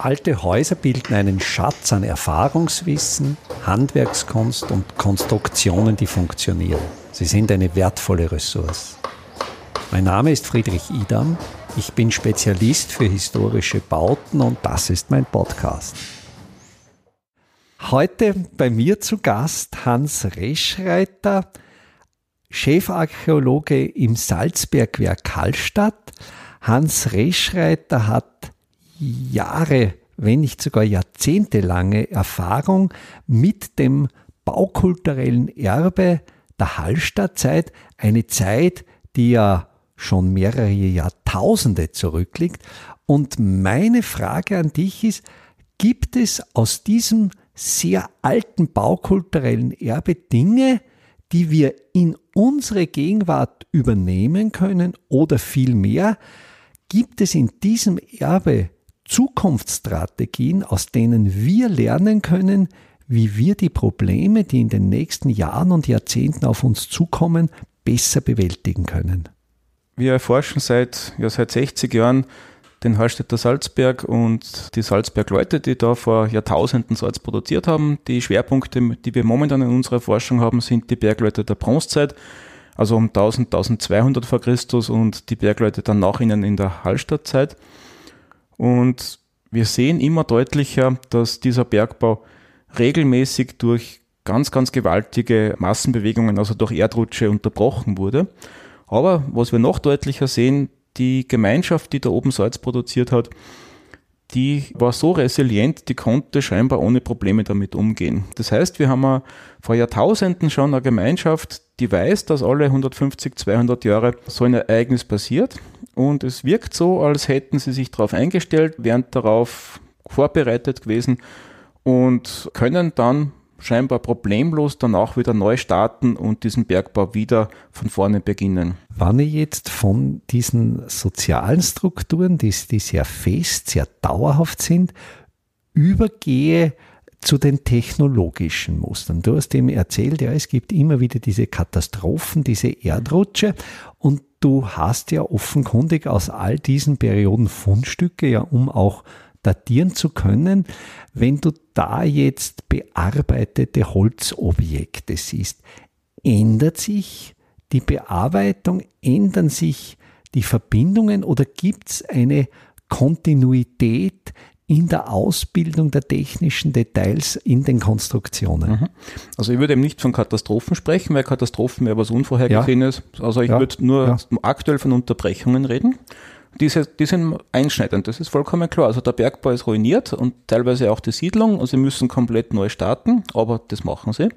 Alte Häuser bilden einen Schatz an Erfahrungswissen, Handwerkskunst und Konstruktionen, die funktionieren. Sie sind eine wertvolle Ressource. Mein Name ist Friedrich Idam. Ich bin Spezialist für historische Bauten und das ist mein Podcast. Heute bei mir zu Gast Hans Reschreiter, Chefarchäologe im Salzbergwerk Hallstatt. Hans Reschreiter hat Jahre, wenn nicht sogar jahrzehntelange Erfahrung mit dem baukulturellen Erbe der Hallstattzeit, eine Zeit, die ja schon mehrere Jahrtausende zurückliegt. Und meine Frage an dich ist, gibt es aus diesem sehr alten baukulturellen Erbe Dinge, die wir in unsere Gegenwart übernehmen können oder vielmehr gibt es in diesem Erbe Zukunftsstrategien, aus denen wir lernen können, wie wir die Probleme, die in den nächsten Jahren und Jahrzehnten auf uns zukommen, besser bewältigen können. Wir erforschen seit, ja, seit 60 Jahren den Hallstätter Salzberg und die Salzberg-Leute, die da vor Jahrtausenden Salz produziert haben. Die Schwerpunkte, die wir momentan in unserer Forschung haben, sind die Bergleute der Bronzezeit, also um 1000, 1200 vor Christus und die Bergleute dann nach ihnen in der Hallstattzeit. Und wir sehen immer deutlicher, dass dieser Bergbau regelmäßig durch ganz, ganz gewaltige Massenbewegungen, also durch Erdrutsche unterbrochen wurde. Aber was wir noch deutlicher sehen, die Gemeinschaft, die da oben Salz produziert hat, die war so resilient, die konnte scheinbar ohne Probleme damit umgehen. Das heißt, wir haben vor Jahrtausenden schon eine Gemeinschaft, die weiß, dass alle 150, 200 Jahre so ein Ereignis passiert. Und es wirkt so, als hätten sie sich darauf eingestellt, wären darauf vorbereitet gewesen und können dann scheinbar problemlos danach wieder neu starten und diesen Bergbau wieder von vorne beginnen. Wann ich jetzt von diesen sozialen Strukturen, die, die sehr fest, sehr dauerhaft sind, übergehe zu den technologischen Mustern. Du hast eben erzählt, ja, es gibt immer wieder diese Katastrophen, diese Erdrutsche und du hast ja offenkundig aus all diesen Perioden Fundstücke, ja, um auch datieren zu können, wenn du da jetzt bearbeitete Holzobjekte siehst, ändert sich die Bearbeitung, ändern sich die Verbindungen oder gibt es eine Kontinuität in der Ausbildung der technischen Details in den Konstruktionen. Mhm. Also ich würde eben nicht von Katastrophen sprechen, weil Katastrophen wäre was Unvorhergesehenes. Ja. Also ich ja. würde nur ja. aktuell von Unterbrechungen reden. Diese, die sind einschneidend, das ist vollkommen klar. Also der Bergbau ist ruiniert und teilweise auch die Siedlung und sie müssen komplett neu starten, aber das machen sie.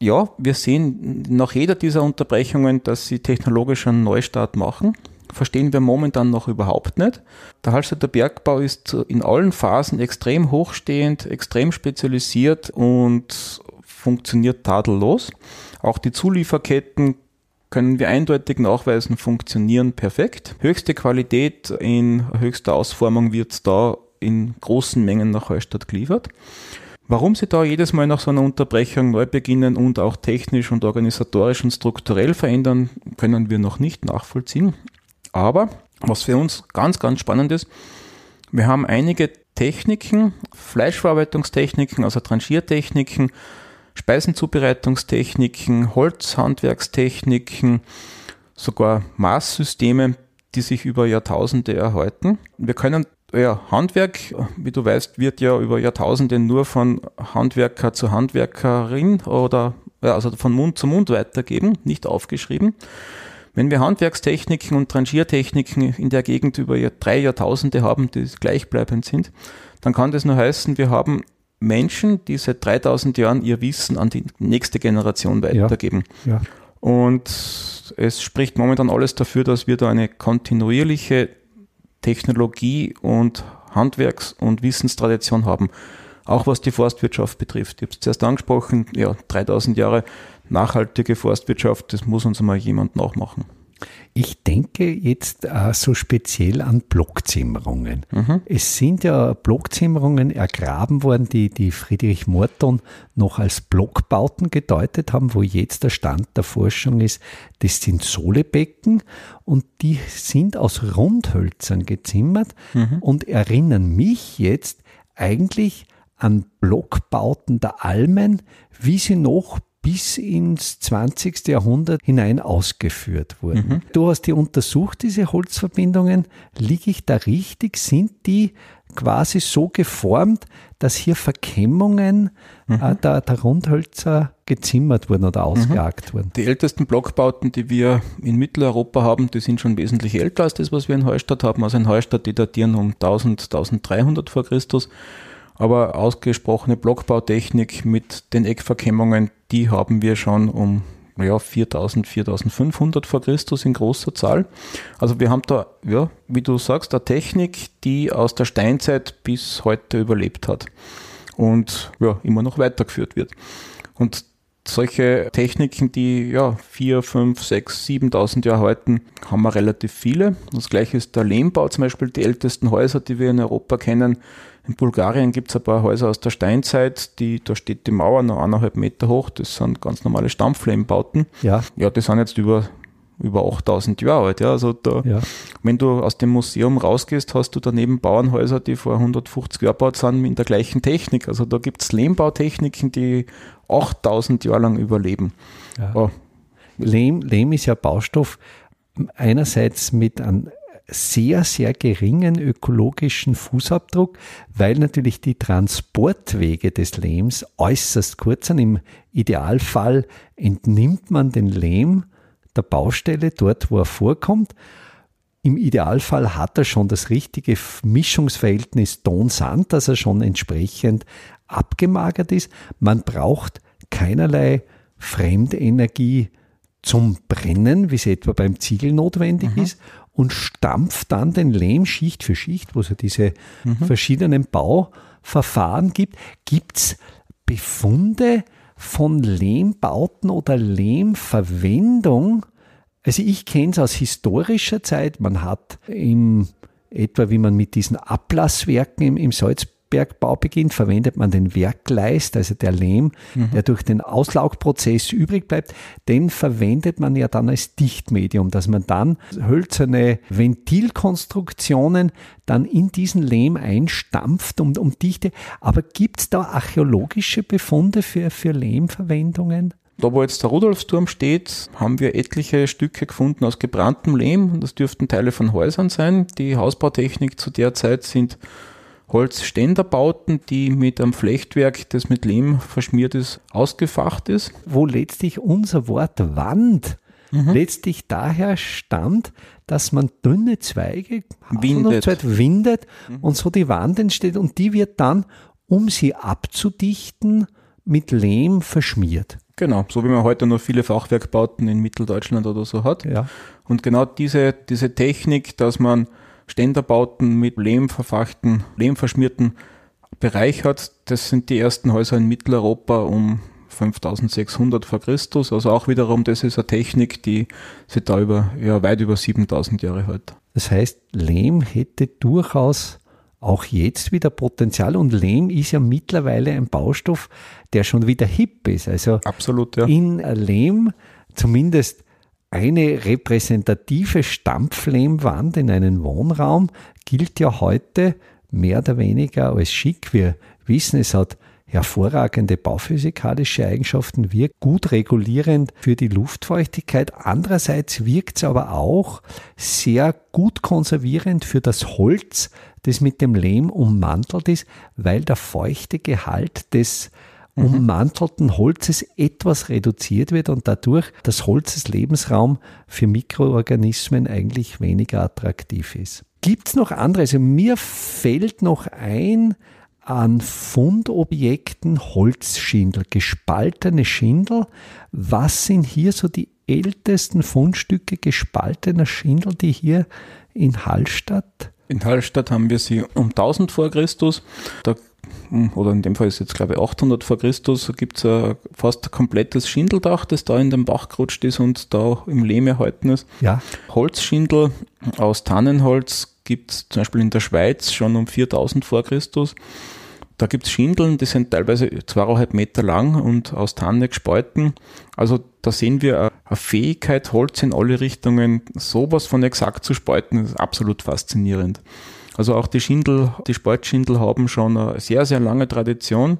Ja, wir sehen nach jeder dieser Unterbrechungen, dass sie technologisch einen Neustart machen verstehen wir momentan noch überhaupt nicht. Der Hallstätter Bergbau ist in allen Phasen extrem hochstehend, extrem spezialisiert und funktioniert tadellos. Auch die Zulieferketten können wir eindeutig nachweisen, funktionieren perfekt. Höchste Qualität in höchster Ausformung wird da in großen Mengen nach Hallstatt geliefert. Warum sie da jedes Mal nach so einer Unterbrechung neu beginnen und auch technisch und organisatorisch und strukturell verändern, können wir noch nicht nachvollziehen. Aber was für uns ganz, ganz spannend ist, wir haben einige Techniken, Fleischverarbeitungstechniken, also Tranchiertechniken, Speisenzubereitungstechniken, Holzhandwerkstechniken, sogar Maßsysteme, die sich über Jahrtausende erhalten. Wir können ja, Handwerk, wie du weißt, wird ja über Jahrtausende nur von Handwerker zu Handwerkerin oder ja, also von Mund zu Mund weitergeben, nicht aufgeschrieben. Wenn wir Handwerkstechniken und Rangiertechniken in der Gegend über drei Jahrtausende haben, die gleichbleibend sind, dann kann das nur heißen, wir haben Menschen, die seit 3000 Jahren ihr Wissen an die nächste Generation weitergeben. Ja, ja. Und es spricht momentan alles dafür, dass wir da eine kontinuierliche Technologie und Handwerks- und Wissenstradition haben. Auch was die Forstwirtschaft betrifft. Ich habe es zuerst angesprochen, ja, 3000 Jahre nachhaltige Forstwirtschaft, das muss uns mal jemand nachmachen. Ich denke jetzt äh, so speziell an Blockzimmerungen. Mhm. Es sind ja Blockzimmerungen ergraben worden, die, die Friedrich Morton noch als Blockbauten gedeutet haben, wo jetzt der Stand der Forschung ist, das sind Solebecken und die sind aus Rundhölzern gezimmert mhm. und erinnern mich jetzt eigentlich an Blockbauten der Almen, wie sie noch bis ins 20. Jahrhundert hinein ausgeführt wurden. Mhm. Du hast die untersucht, diese Holzverbindungen. Liege ich da richtig? Sind die quasi so geformt, dass hier Verkemmungen mhm. äh, der, der, Rundhölzer gezimmert wurden oder ausgejagt mhm. wurden? Die ältesten Blockbauten, die wir in Mitteleuropa haben, die sind schon wesentlich älter als das, was wir in Neustadt haben. Also in Neustadt, die datieren um 1000, 1300 vor Christus aber ausgesprochene Blockbautechnik mit den Eckverkennungen, die haben wir schon um ja, 4000, 4500 vor Christus in großer Zahl. Also wir haben da, ja, wie du sagst, eine Technik, die aus der Steinzeit bis heute überlebt hat und ja, immer noch weitergeführt wird. Und solche Techniken, die ja 4, 5, 6, 7.000 Jahre halten, haben wir relativ viele. Das gleiche ist der Lehmbau, zum Beispiel die ältesten Häuser, die wir in Europa kennen, in Bulgarien gibt es ein paar Häuser aus der Steinzeit, die, da steht die Mauer noch eineinhalb Meter hoch, das sind ganz normale Stampflehmbauten. Ja. Ja, die sind jetzt über, über 8000 Jahre alt. Ja, also da, ja. wenn du aus dem Museum rausgehst, hast du daneben Bauernhäuser, die vor 150 Jahren gebaut sind, in der gleichen Technik. Also da gibt es Lehmbautechniken, die 8000 Jahre lang überleben. Ja. Oh. Lehm, Lehm ist ja Baustoff einerseits mit einem sehr, sehr geringen ökologischen Fußabdruck, weil natürlich die Transportwege des Lehms äußerst kurz sind. Im Idealfall entnimmt man den Lehm der Baustelle dort, wo er vorkommt. Im Idealfall hat er schon das richtige Mischungsverhältnis Ton-Sand, dass er schon entsprechend abgemagert ist. Man braucht keinerlei Fremdenergie zum Brennen, wie es etwa beim Ziegel notwendig mhm. ist und stampft dann den Lehm Schicht für Schicht, wo es ja diese mhm. verschiedenen Bauverfahren gibt. Gibt es Befunde von Lehmbauten oder Lehmverwendung? Also ich kenne es aus historischer Zeit. Man hat im etwa wie man mit diesen Ablasswerken im, im Salz, Bergbau beginnt, verwendet man den Werkleist, also der Lehm, mhm. der durch den Auslaugprozess übrig bleibt, den verwendet man ja dann als Dichtmedium, dass man dann hölzerne Ventilkonstruktionen dann in diesen Lehm einstampft um, um Dichte. Aber gibt es da archäologische Befunde für, für Lehmverwendungen? Da, wo jetzt der Rudolfsturm steht, haben wir etliche Stücke gefunden aus gebranntem Lehm. Das dürften Teile von Häusern sein. Die Hausbautechnik zu der Zeit sind Holzständerbauten, die mit einem Flechtwerk, das mit Lehm verschmiert ist, ausgefacht ist. Wo letztlich unser Wort Wand mhm. letztlich daher stammt, dass man dünne Zweige windet, und, windet mhm. und so die Wand entsteht und die wird dann, um sie abzudichten, mit Lehm verschmiert. Genau, so wie man heute noch viele Fachwerkbauten in Mitteldeutschland oder so hat. Ja. Und genau diese, diese Technik, dass man Ständerbauten mit Lehm verfachten, lehmverschmierten Bereich hat. Das sind die ersten Häuser in Mitteleuropa um 5600 vor Christus. Also auch wiederum, das ist eine Technik, die sich da über, ja, weit über 7000 Jahre hält. Das heißt, Lehm hätte durchaus auch jetzt wieder Potenzial und Lehm ist ja mittlerweile ein Baustoff, der schon wieder hip ist. Also Absolut, ja. in Lehm, zumindest eine repräsentative Stampflehmwand in einen Wohnraum gilt ja heute mehr oder weniger als schick. Wir wissen, es hat hervorragende bauphysikalische Eigenschaften, wirkt gut regulierend für die Luftfeuchtigkeit. Andererseits wirkt es aber auch sehr gut konservierend für das Holz, das mit dem Lehm ummantelt ist, weil der feuchte Gehalt des. Ummantelten Holzes etwas reduziert wird und dadurch das Holz als Lebensraum für Mikroorganismen eigentlich weniger attraktiv ist. Gibt es noch andere? Also mir fällt noch ein, an Fundobjekten Holzschindel, gespaltene Schindel. Was sind hier so die ältesten Fundstücke gespaltener Schindel, die hier in Hallstatt? In Hallstatt haben wir sie um 1000 vor Christus. Da oder in dem Fall ist jetzt glaube ich 800 vor Christus, gibt es ein fast komplettes Schindeldach, das da in den Bach gerutscht ist und da im Lehm erhalten ist. Ja. Holzschindel aus Tannenholz gibt es zum Beispiel in der Schweiz schon um 4000 vor Christus. Da gibt es Schindeln, die sind teilweise zweieinhalb Meter lang und aus Tanne gespalten. Also da sehen wir eine Fähigkeit, Holz in alle Richtungen sowas von exakt zu spalten, ist absolut faszinierend. Also auch die Schindel, die Spaltschindel haben schon eine sehr, sehr lange Tradition.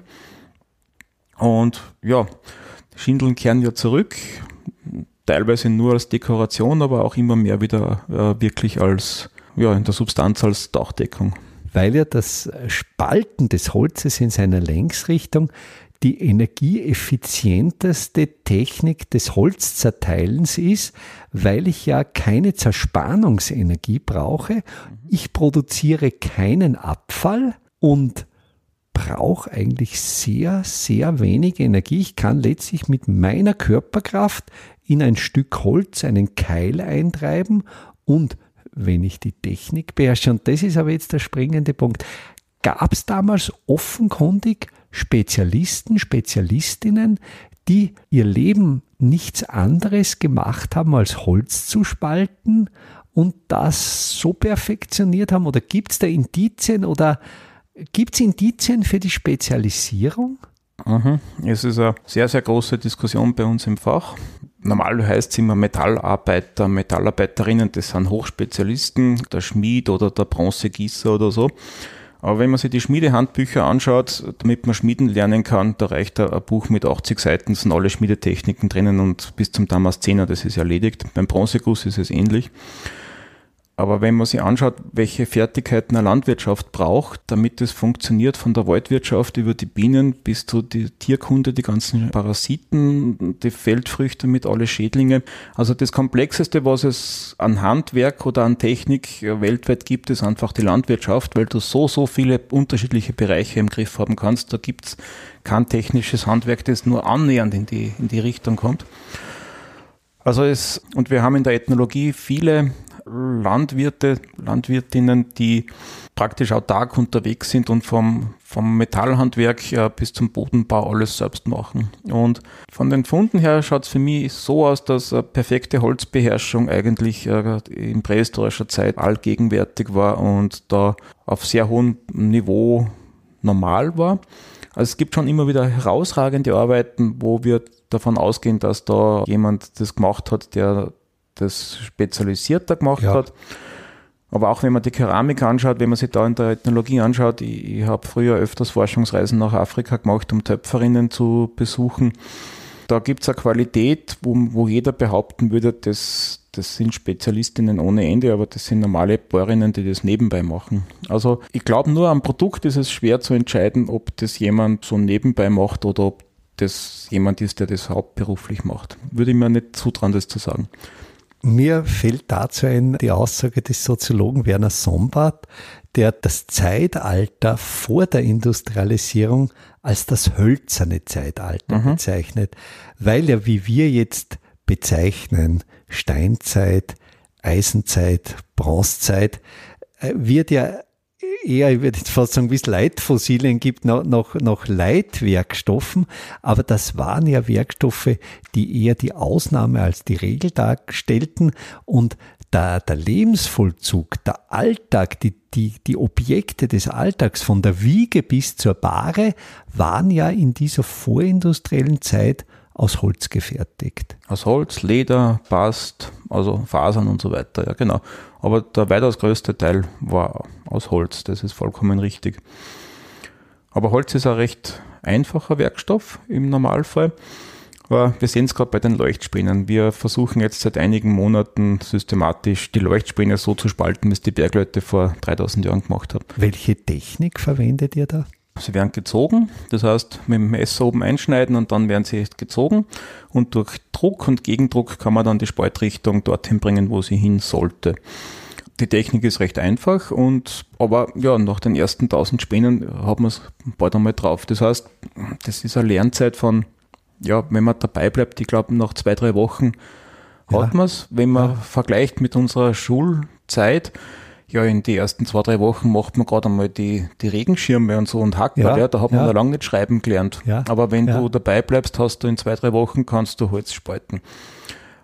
Und ja, die Schindeln kehren ja zurück, teilweise nur als Dekoration, aber auch immer mehr wieder äh, wirklich als, ja, in der Substanz als Dachdeckung. Weil ja das Spalten des Holzes in seiner Längsrichtung die energieeffizienteste Technik des Holzzerteilens ist, weil ich ja keine Zerspannungsenergie brauche. Ich produziere keinen Abfall und brauche eigentlich sehr, sehr wenig Energie. Ich kann letztlich mit meiner Körperkraft in ein Stück Holz einen Keil eintreiben und wenn ich die Technik beherrsche, und das ist aber jetzt der springende Punkt, gab es damals offenkundig Spezialisten, Spezialistinnen, die ihr Leben nichts anderes gemacht haben, als Holz zu spalten und das so perfektioniert haben? Oder gibt es da Indizien oder gibt es Indizien für die Spezialisierung? Mhm. Es ist eine sehr, sehr große Diskussion bei uns im Fach. Normal heißt es immer Metallarbeiter, Metallarbeiterinnen, das sind Hochspezialisten, der Schmied oder der Bronzegießer oder so. Aber wenn man sich die Schmiedehandbücher anschaut, damit man Schmieden lernen kann, da reicht ein Buch mit 80 Seiten, sind alle Schmiedetechniken drinnen und bis zum Damaszener, das ist erledigt. Beim Bronzeguss ist es ähnlich. Aber wenn man sich anschaut, welche Fertigkeiten eine Landwirtschaft braucht, damit es funktioniert, von der Waldwirtschaft über die Bienen bis zu die Tierkunde, die ganzen Parasiten, die Feldfrüchte mit alle Schädlinge. Also das Komplexeste, was es an Handwerk oder an Technik weltweit gibt, ist einfach die Landwirtschaft, weil du so, so viele unterschiedliche Bereiche im Griff haben kannst. Da gibt's kein technisches Handwerk, das nur annähernd in die, in die Richtung kommt. Also es, und wir haben in der Ethnologie viele Landwirte, Landwirtinnen, die praktisch autark unterwegs sind und vom, vom Metallhandwerk ja, bis zum Bodenbau alles selbst machen. Und von den Funden her schaut es für mich so aus, dass eine perfekte Holzbeherrschung eigentlich äh, in prähistorischer Zeit allgegenwärtig war und da auf sehr hohem Niveau normal war. Also es gibt schon immer wieder herausragende Arbeiten, wo wir davon ausgehen, dass da jemand das gemacht hat, der das spezialisierter gemacht ja. hat. Aber auch wenn man die Keramik anschaut, wenn man sich da in der Ethnologie anschaut, ich, ich habe früher öfters Forschungsreisen nach Afrika gemacht, um Töpferinnen zu besuchen. Da gibt es eine Qualität, wo, wo jeder behaupten würde, das, das sind Spezialistinnen ohne Ende, aber das sind normale Bohrerinnen, die das nebenbei machen. Also ich glaube, nur am Produkt ist es schwer zu entscheiden, ob das jemand so nebenbei macht oder ob das jemand ist, der das hauptberuflich macht. Würde ich mir nicht zutrauen, das zu sagen. Mir fällt dazu ein die Aussage des Soziologen Werner Sombart, der das Zeitalter vor der Industrialisierung als das hölzerne Zeitalter mhm. bezeichnet, weil ja wie wir jetzt bezeichnen, Steinzeit, Eisenzeit, Bronzezeit, äh, wird ja eher, ich würde jetzt fast sagen, wie es Leitfossilien gibt, noch, noch, noch Leitwerkstoffen. Aber das waren ja Werkstoffe, die eher die Ausnahme als die Regel darstellten. Und der, der Lebensvollzug, der Alltag, die, die, die Objekte des Alltags von der Wiege bis zur Bahre waren ja in dieser vorindustriellen Zeit aus Holz gefertigt. Aus Holz, Leder, Bast, also Fasern und so weiter, ja genau. Aber der weitaus größte Teil war aus Holz, das ist vollkommen richtig. Aber Holz ist ein recht einfacher Werkstoff im Normalfall. Aber wir sehen es gerade bei den Leuchtspänen. Wir versuchen jetzt seit einigen Monaten systematisch die Leuchtspäne so zu spalten, wie es die Bergleute vor 3000 Jahren gemacht haben. Welche Technik verwendet ihr da? Sie werden gezogen, das heißt mit dem Messer oben einschneiden und dann werden sie gezogen und durch Druck und Gegendruck kann man dann die Spaltrichtung dorthin bringen, wo sie hin sollte. Die Technik ist recht einfach und aber ja, nach den ersten 1000 Spänen hat man es bald einmal drauf. Das heißt, das ist eine Lernzeit von, ja, wenn man dabei bleibt, ich glaube nach zwei, drei Wochen hat ja. man es. Wenn man ja. vergleicht mit unserer Schulzeit, Ja, in die ersten zwei, drei Wochen macht man gerade einmal die, die Regenschirme und so und hackt, ja, ja, da hat man ja. noch lange nicht schreiben gelernt. Ja, Aber wenn ja. du dabei bleibst, hast du in zwei, drei Wochen kannst du Holz spalten.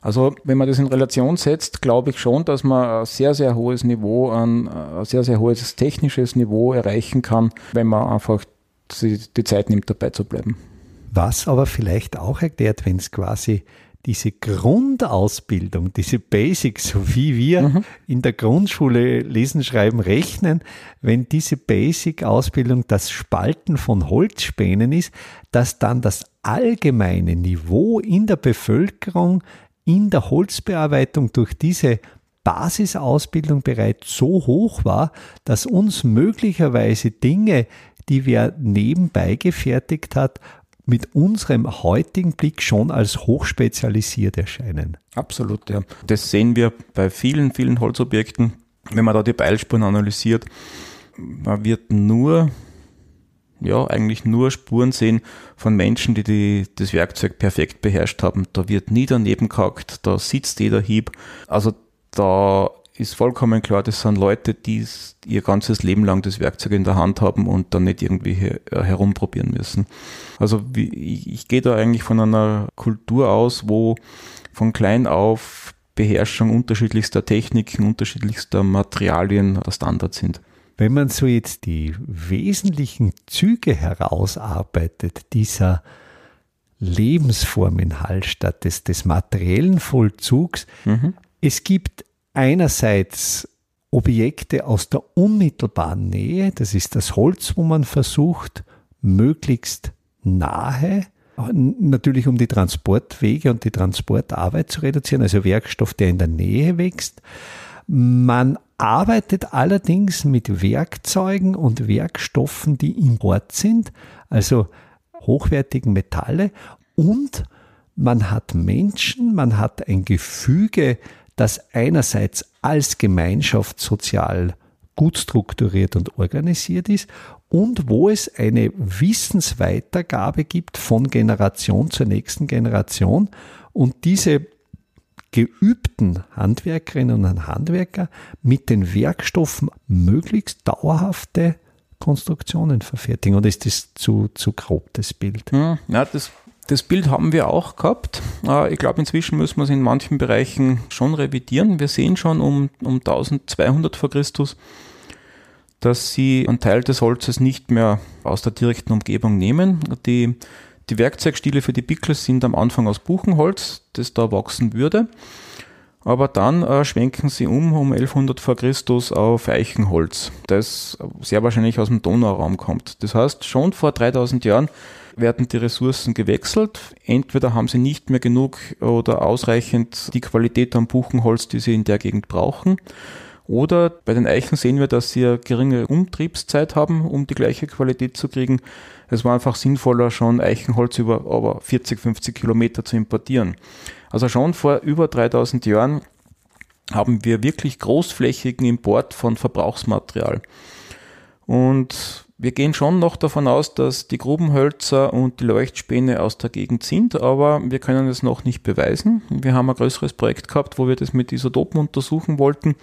Also wenn man das in Relation setzt, glaube ich schon, dass man ein sehr, sehr hohes Niveau an, ein sehr, sehr hohes technisches Niveau erreichen kann, wenn man einfach die Zeit nimmt, dabei zu bleiben. Was aber vielleicht auch erklärt, wenn es quasi diese Grundausbildung, diese Basics, so wie wir mhm. in der Grundschule lesen, schreiben, rechnen, wenn diese Basic-Ausbildung das Spalten von Holzspänen ist, dass dann das allgemeine Niveau in der Bevölkerung in der Holzbearbeitung durch diese Basisausbildung bereits so hoch war, dass uns möglicherweise Dinge, die wir nebenbei gefertigt hat, mit unserem heutigen Blick schon als hochspezialisiert erscheinen. Absolut, ja. Das sehen wir bei vielen, vielen Holzobjekten, wenn man da die Beilspuren analysiert. Man wird nur, ja, eigentlich nur Spuren sehen von Menschen, die, die das Werkzeug perfekt beherrscht haben. Da wird nie daneben gehackt, da sitzt jeder Hieb. Also da ist vollkommen klar, das sind Leute, die ihr ganzes Leben lang das Werkzeug in der Hand haben und dann nicht irgendwie äh, herumprobieren müssen. Also wie, ich, ich gehe da eigentlich von einer Kultur aus, wo von klein auf Beherrschung unterschiedlichster Techniken, unterschiedlichster Materialien der Standard sind. Wenn man so jetzt die wesentlichen Züge herausarbeitet, dieser Lebensform in Hallstatt, des, des materiellen Vollzugs, mhm. es gibt einerseits Objekte aus der unmittelbaren Nähe, das ist das Holz, wo man versucht, möglichst nahe, natürlich um die Transportwege und die Transportarbeit zu reduzieren, also Werkstoff, der in der Nähe wächst. Man arbeitet allerdings mit Werkzeugen und Werkstoffen, die im Ort sind, also hochwertigen Metalle und man hat Menschen, man hat ein Gefüge das einerseits als Gemeinschaft sozial gut strukturiert und organisiert ist und wo es eine Wissensweitergabe gibt von Generation zur nächsten Generation und diese geübten Handwerkerinnen und Handwerker mit den Werkstoffen möglichst dauerhafte Konstruktionen verfertigen. Und ist das zu, zu grob, das Bild? Hm, ja, das das Bild haben wir auch gehabt. Äh, ich glaube, inzwischen müssen wir es in manchen Bereichen schon revidieren. Wir sehen schon um, um 1200 vor Christus, dass sie einen Teil des Holzes nicht mehr aus der direkten Umgebung nehmen. Die, die Werkzeugstile für die Pickel sind am Anfang aus Buchenholz, das da wachsen würde. Aber dann äh, schwenken sie um um 1100 vor Christus auf Eichenholz, das sehr wahrscheinlich aus dem Donauraum kommt. Das heißt, schon vor 3000 Jahren werden die Ressourcen gewechselt. Entweder haben sie nicht mehr genug oder ausreichend die Qualität am Buchenholz, die sie in der Gegend brauchen. Oder bei den Eichen sehen wir, dass sie eine geringe Umtriebszeit haben, um die gleiche Qualität zu kriegen. Es war einfach sinnvoller, schon Eichenholz über aber 40, 50 Kilometer zu importieren. Also schon vor über 3000 Jahren haben wir wirklich großflächigen Import von Verbrauchsmaterial. Und wir gehen schon noch davon aus, dass die Grubenhölzer und die Leuchtspäne aus der Gegend sind, aber wir können es noch nicht beweisen. Wir haben ein größeres Projekt gehabt, wo wir das mit Isotopen untersuchen wollten,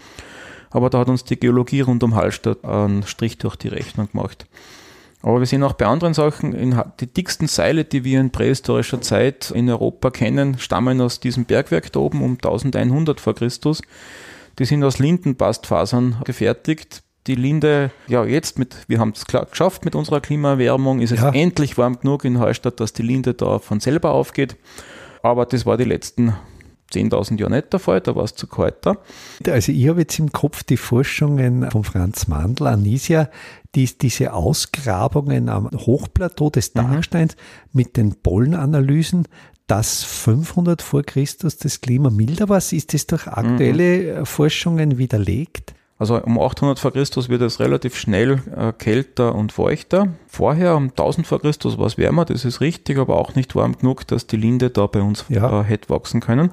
aber da hat uns die Geologie rund um Hallstatt einen Strich durch die Rechnung gemacht. Aber wir sehen auch bei anderen Sachen, die dicksten Seile, die wir in prähistorischer Zeit in Europa kennen, stammen aus diesem Bergwerk da oben um 1100 vor Christus. Die sind aus Lindenbastfasern gefertigt, die Linde, ja jetzt mit, wir haben es geschafft mit unserer Klimaerwärmung, ist es ja. endlich warm genug in Hallstatt, dass die Linde da von selber aufgeht. Aber das war die letzten 10.000 Jahre nicht der Fall, da war es zu kalt da. Also ich habe jetzt im Kopf die Forschungen von Franz Mandl, Anisia, die, diese Ausgrabungen am Hochplateau des mhm. Dachsteins mhm. mit den Pollenanalysen, dass 500 vor Christus das Klima milder war. Ist das durch aktuelle mhm. Forschungen widerlegt? Also um 800 vor Christus wird es relativ schnell äh, kälter und feuchter. Vorher um 1000 vor Christus war es wärmer, das ist richtig, aber auch nicht warm genug, dass die Linde da bei uns ja. äh, hätte wachsen können.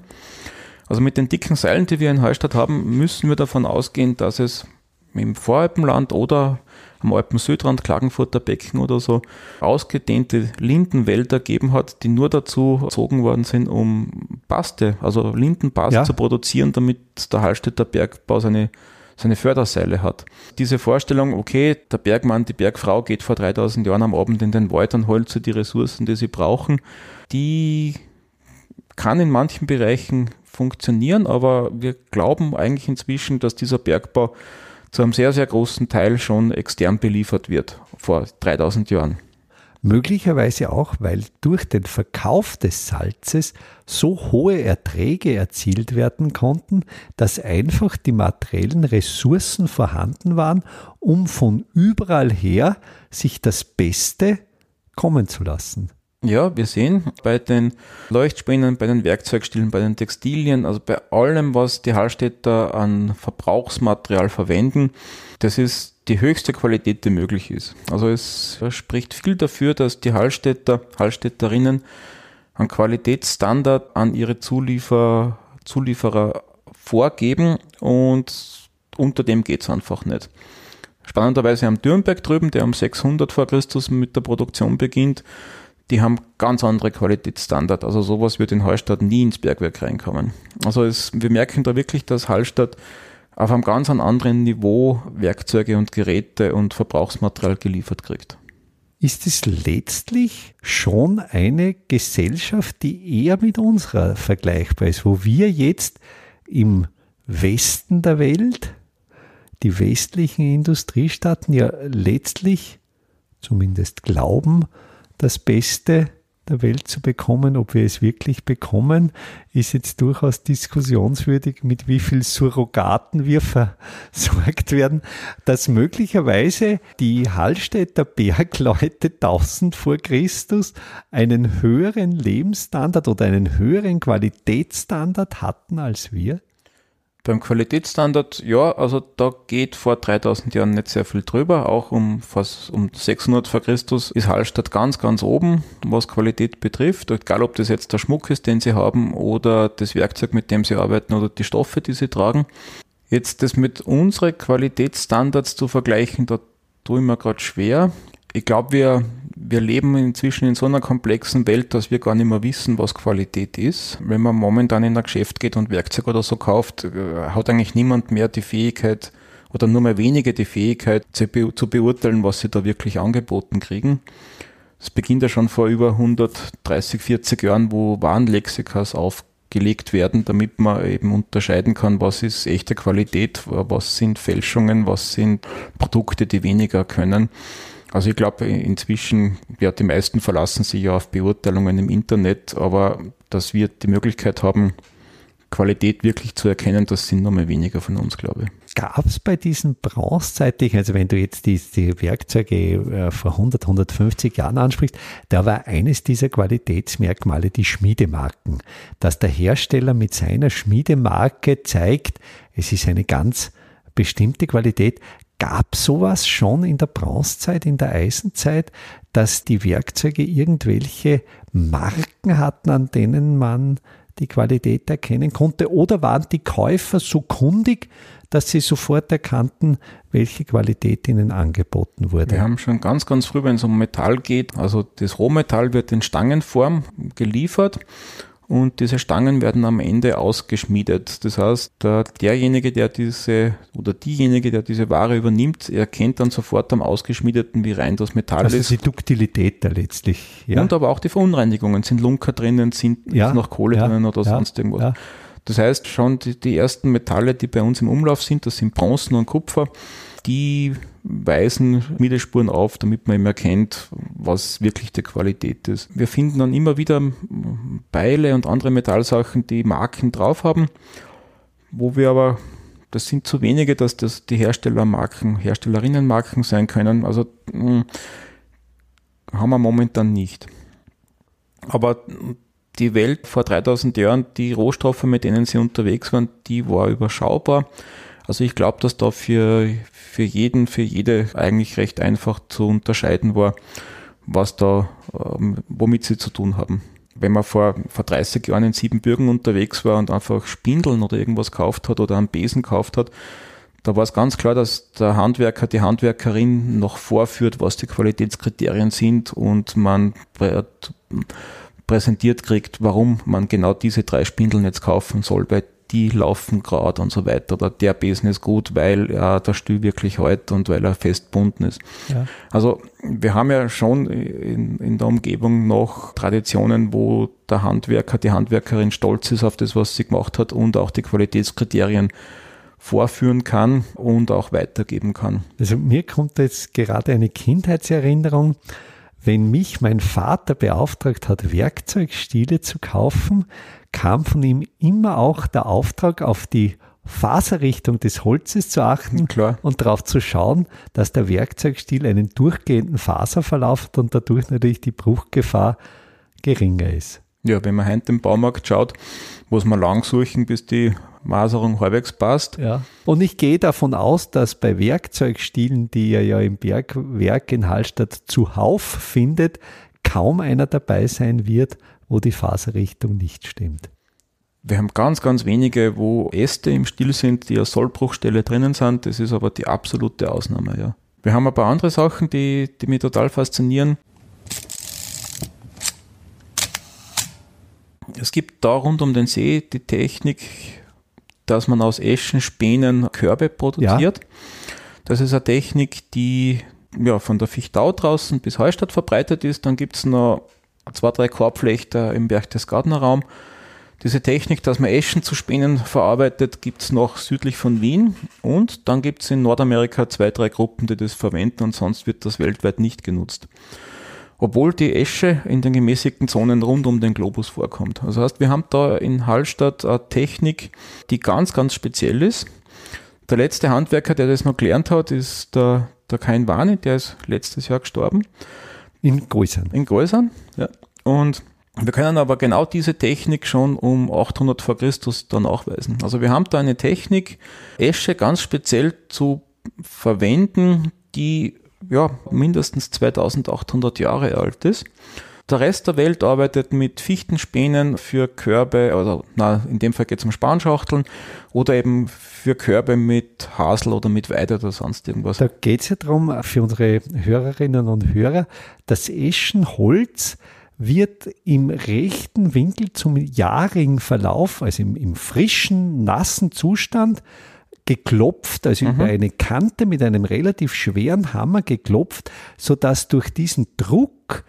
Also mit den dicken Seilen, die wir in Hallstatt haben, müssen wir davon ausgehen, dass es im Voralpenland oder am Alpen-Südrand, Klagenfurter Becken oder so, ausgedehnte Lindenwälder gegeben hat, die nur dazu erzogen worden sind, um Baste, also Lindenbast ja. zu produzieren, damit der Hallstätter Bergbau seine seine Förderseile hat. Diese Vorstellung, okay, der Bergmann, die Bergfrau geht vor 3000 Jahren am Abend in den Wald und holt so die Ressourcen, die sie brauchen, die kann in manchen Bereichen funktionieren, aber wir glauben eigentlich inzwischen, dass dieser Bergbau zu einem sehr, sehr großen Teil schon extern beliefert wird, vor 3000 Jahren. Möglicherweise auch, weil durch den Verkauf des Salzes so hohe Erträge erzielt werden konnten, dass einfach die materiellen Ressourcen vorhanden waren, um von überall her sich das Beste kommen zu lassen. Ja, wir sehen bei den Leuchtspänen, bei den Werkzeugstilen, bei den Textilien, also bei allem, was die Hallstätter an Verbrauchsmaterial verwenden, das ist die höchste Qualität, die möglich ist. Also es spricht viel dafür, dass die Hallstätter, Hallstätterinnen einen Qualitätsstandard an ihre Zuliefer, Zulieferer vorgeben und unter dem geht's einfach nicht. Spannenderweise am Dürnberg drüben, der um 600 vor Christus mit der Produktion beginnt, die haben ganz andere Qualitätsstandard. Also sowas wird in Hallstatt nie ins Bergwerk reinkommen. Also es, wir merken da wirklich, dass Hallstatt auf einem ganz anderen Niveau Werkzeuge und Geräte und Verbrauchsmaterial geliefert kriegt. Ist es letztlich schon eine Gesellschaft, die eher mit unserer vergleichbar ist, wo wir jetzt im Westen der Welt, die westlichen Industriestaaten ja letztlich zumindest glauben, das Beste der Welt zu bekommen. Ob wir es wirklich bekommen, ist jetzt durchaus diskussionswürdig, mit wie viel Surrogaten wir versorgt werden, dass möglicherweise die Hallstätter Bergleute 1000 vor Christus einen höheren Lebensstandard oder einen höheren Qualitätsstandard hatten als wir? Beim Qualitätsstandard, ja, also da geht vor 3000 Jahren nicht sehr viel drüber. Auch um fast um 600 vor Christus ist Hallstatt ganz, ganz oben, was Qualität betrifft. Egal, ob das jetzt der Schmuck ist, den sie haben, oder das Werkzeug, mit dem sie arbeiten, oder die Stoffe, die sie tragen. Jetzt das mit unseren Qualitätsstandards zu vergleichen, da tue ich mir gerade schwer. Ich glaube, wir wir leben inzwischen in so einer komplexen Welt, dass wir gar nicht mehr wissen, was Qualität ist. Wenn man momentan in ein Geschäft geht und Werkzeug oder so kauft, äh, hat eigentlich niemand mehr die Fähigkeit oder nur mehr wenige die Fähigkeit zu, beurteilen, was sie da wirklich angeboten kriegen. Es beginnt ja schon vor über 130, 40 Jahren, wo Warenlexikas aufgelegt werden, damit man eben unterscheiden kann, was ist echte Qualität, was sind Fälschungen, was sind Produkte, die weniger können. Also ich glaube, inzwischen, ja, die meisten verlassen sich ja auf Beurteilungen im Internet, aber dass wir die Möglichkeit haben, Qualität wirklich zu erkennen, das sind noch mal weniger von uns, glaube ich. Gab es bei diesen bronzezeitlichen, also wenn du jetzt die, die Werkzeuge äh, vor 100, 150 Jahren ansprichst, da war eines dieser Qualitätsmerkmale die Schmiedemarken, dass der Hersteller mit seiner Schmiedemarke zeigt, es ist eine ganz bestimmte Qualität. Gab sowas schon in der Bronzezeit, in der Eisenzeit, dass die Werkzeuge irgendwelche Marken hatten, an denen man die Qualität erkennen konnte? Oder waren die Käufer so kundig, dass sie sofort erkannten, welche Qualität ihnen angeboten wurde? Wir haben schon ganz, ganz früh, wenn es um Metall geht, also das Rohmetall wird in Stangenform geliefert und diese Stangen werden am Ende ausgeschmiedet. Das heißt, der, derjenige, der diese oder diejenige, der diese Ware übernimmt, erkennt dann sofort am ausgeschmiedeten, wie rein das Metall also ist. Also die Duktilität da letztlich. Ja. Und aber auch die Verunreinigungen. Sind Lunker drinnen, sind ja. noch Kohle ja. drinnen oder ja. sonst irgendwas. Das heißt, schon die, die ersten Metalle, die bei uns im Umlauf sind, das sind Bronzen und Kupfer, die weisen Schmiedespuren auf, damit man eben erkennt, was wirklich die Qualität ist. Wir finden dann immer wieder Beile und andere Metallsachen, die Marken drauf haben, wo wir aber, das sind zu wenige, dass das die Herstellermarken, Herstellerinnenmarken sein können. Also mh, hm, haben wir momentan nicht. Aber die Welt vor 3000 Jahren, die Rohstoffe, mit denen sie unterwegs waren, die war überschaubar. Also ich glaube, dass da für, für jeden, für jede eigentlich recht einfach zu unterscheiden war, was da, ähm, womit sie zu tun haben. Wenn man vor, vor 30 Jahren in Siebenbürgen unterwegs war und einfach Spindeln oder irgendwas gekauft hat oder einen Besen gekauft hat, da war es ganz klar, dass der Handwerker, die Handwerkerin noch vorführt, was die Qualitätskriterien sind und man präsentiert kriegt, warum man genau diese drei Spindeln jetzt kaufen soll, weil die laufen gerade und so weiter. Oder der Besen ist gut, weil ja, der Stuhl wirklich hält und weil er festbunden ist. Ja. Also wir haben ja schon in, in der Umgebung noch Traditionen, wo der Handwerker, die Handwerkerin stolz ist auf das, was sie gemacht hat und auch die Qualitätskriterien vorführen kann und auch weitergeben kann. Also mir kommt jetzt gerade eine Kindheitserinnerung, wenn mich mein Vater beauftragt hat, Werkzeugstiele zu kaufen, kam von ihm immer auch der Auftrag, auf die Faserrichtung des Holzes zu achten Klar. und darauf zu schauen, dass der Werkzeugstiel einen durchgehenden Faserverlauf hat und dadurch natürlich die Bruchgefahr geringer ist. Ja, wenn man heute im Baumarkt schaut, muss man lang suchen, bis die Maserung halbwegs passt. Ja. Und ich gehe davon aus, dass bei Werkzeugstilen, die ihr ja im Bergwerk in Hallstatt zuhauf findet, kaum einer dabei sein wird, wo die Faserrichtung nicht stimmt. Wir haben ganz, ganz wenige, wo Äste im Stiel sind, die als Sollbruchstelle drinnen sind. Das ist aber die absolute Ausnahme, ja. Wir haben ein paar andere Sachen, die, die mich total faszinieren. Es gibt da rund um den See die Technik, dass man aus Eschenspänen Körbe produziert. Ja. Das ist eine Technik, die ja, von der Fichtau draußen bis Heustadt verbreitet ist. Dann gibt es noch zwei, drei Korbflechter im Berchtesgadener Raum. Diese Technik, dass man Eschen zu Spänen verarbeitet, gibt es noch südlich von Wien und dann gibt es in Nordamerika zwei, drei Gruppen, die das verwenden und sonst wird das weltweit nicht genutzt obwohl die Esche in den gemäßigten Zonen rund um den Globus vorkommt. Also heißt, wir haben da in Hallstatt eine Technik, die ganz, ganz speziell ist. Der letzte Handwerker, der das noch gelernt hat, ist der, der Kain Wani, der ist letztes Jahr gestorben. In Gäusern. In Gäusern, ja. Und wir können aber genau diese Technik schon um 800 vor Christus dann nachweisen. Also wir haben da eine Technik, Esche ganz speziell zu verwenden, die ja, mindestens 2800 Jahre alt ist. Der Rest der Welt arbeitet mit Fichtenspänen für Körbe, also na, in dem Fall geht es um Spanschachteln oder eben für Körbe mit Hasel oder mit Weide oder sonst irgendwas. Da geht es ja darum, für unsere Hörerinnen und Hörer, das Eschenholz wird im rechten Winkel zum jahrigen Verlauf, also im, im frischen, nassen Zustand, geklopft, also mhm. über eine Kante mit einem relativ schweren Hammer geklopft, sodass durch diesen Druck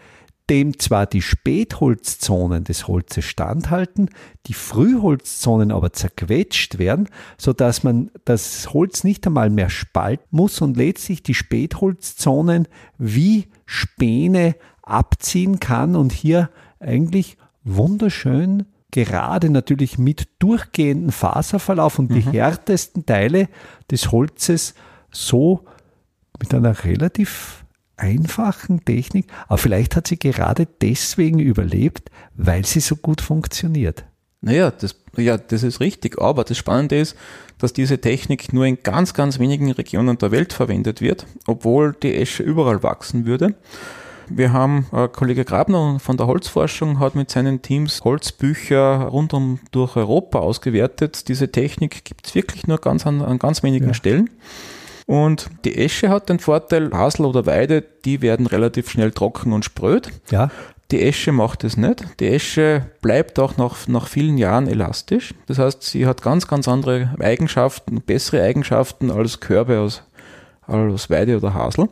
dem zwar die Spätholzzonen des Holzes standhalten, die Frühholzzonen aber zerquetscht werden, sodass man das Holz nicht einmal mehr spalten muss und letztlich die Spätholzzonen wie Späne abziehen kann und hier eigentlich wunderschön gerade natürlich mit durchgehendem Faserverlauf und mhm. die härtesten Teile des Holzes so mit einer relativ einfachen Technik, aber vielleicht hat sie gerade deswegen überlebt, weil sie so gut funktioniert. Naja, das, ja, das ist richtig. Aber das Spannende ist, dass diese Technik nur in ganz, ganz wenigen Regionen der Welt verwendet wird, obwohl die Esche überall wachsen würde. Wir haben äh, Kollege Grabner von der Holzforschung hat mit seinen Teams Holzbücher rund um durch Europa ausgewertet. Diese Technik gibt es wirklich nur ganz an, an ganz wenigen ja. Stellen. Und die Esche hat den Vorteil, Hasel oder Weide, die werden relativ schnell trocken und spröd. Ja. Die Esche macht es nicht. Die Esche bleibt auch nach, nach vielen Jahren elastisch. Das heißt, sie hat ganz, ganz andere Eigenschaften, bessere Eigenschaften als Körbe aus, aus Weide oder Hasel.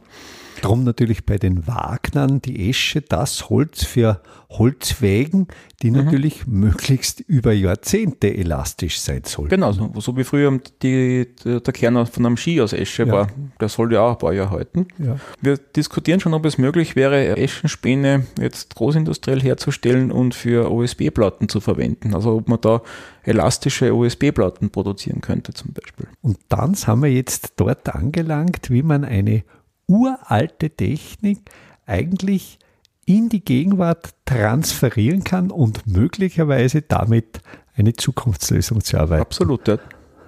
Drum natürlich bei den Wagnern die Esche das Holz für Holzwägen, die mhm. natürlich möglichst über Jahrzehnte elastisch sein sollten. Genau, so, so wie früher die, der Kern von einem Ski aus Esche ja. war. Der soll ja auch ein paar Jahre halten. Ja. Wir diskutieren schon, ob es möglich wäre, Eschenspäne jetzt großindustriell herzustellen und für OSB-Platten zu verwenden. Also ob man da elastische OSB-Platten produzieren könnte zum Beispiel. Und dann sind wir jetzt dort angelangt, wie man eine uralte Technik eigentlich in die Gegenwart transferieren kann und möglicherweise damit eine Zukunftslösung zu erarbeiten. Absolut. Ja.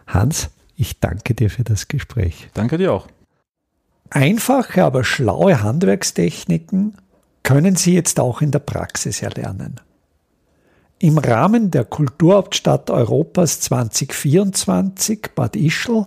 Hans, ich danke dir für das Gespräch. Danke dir auch. Einfache, aber schlaue Handwerkstechniken können Sie jetzt auch in der Praxis erlernen. Im Rahmen der Kulturhauptstadt Europas 2024 Bad Ischl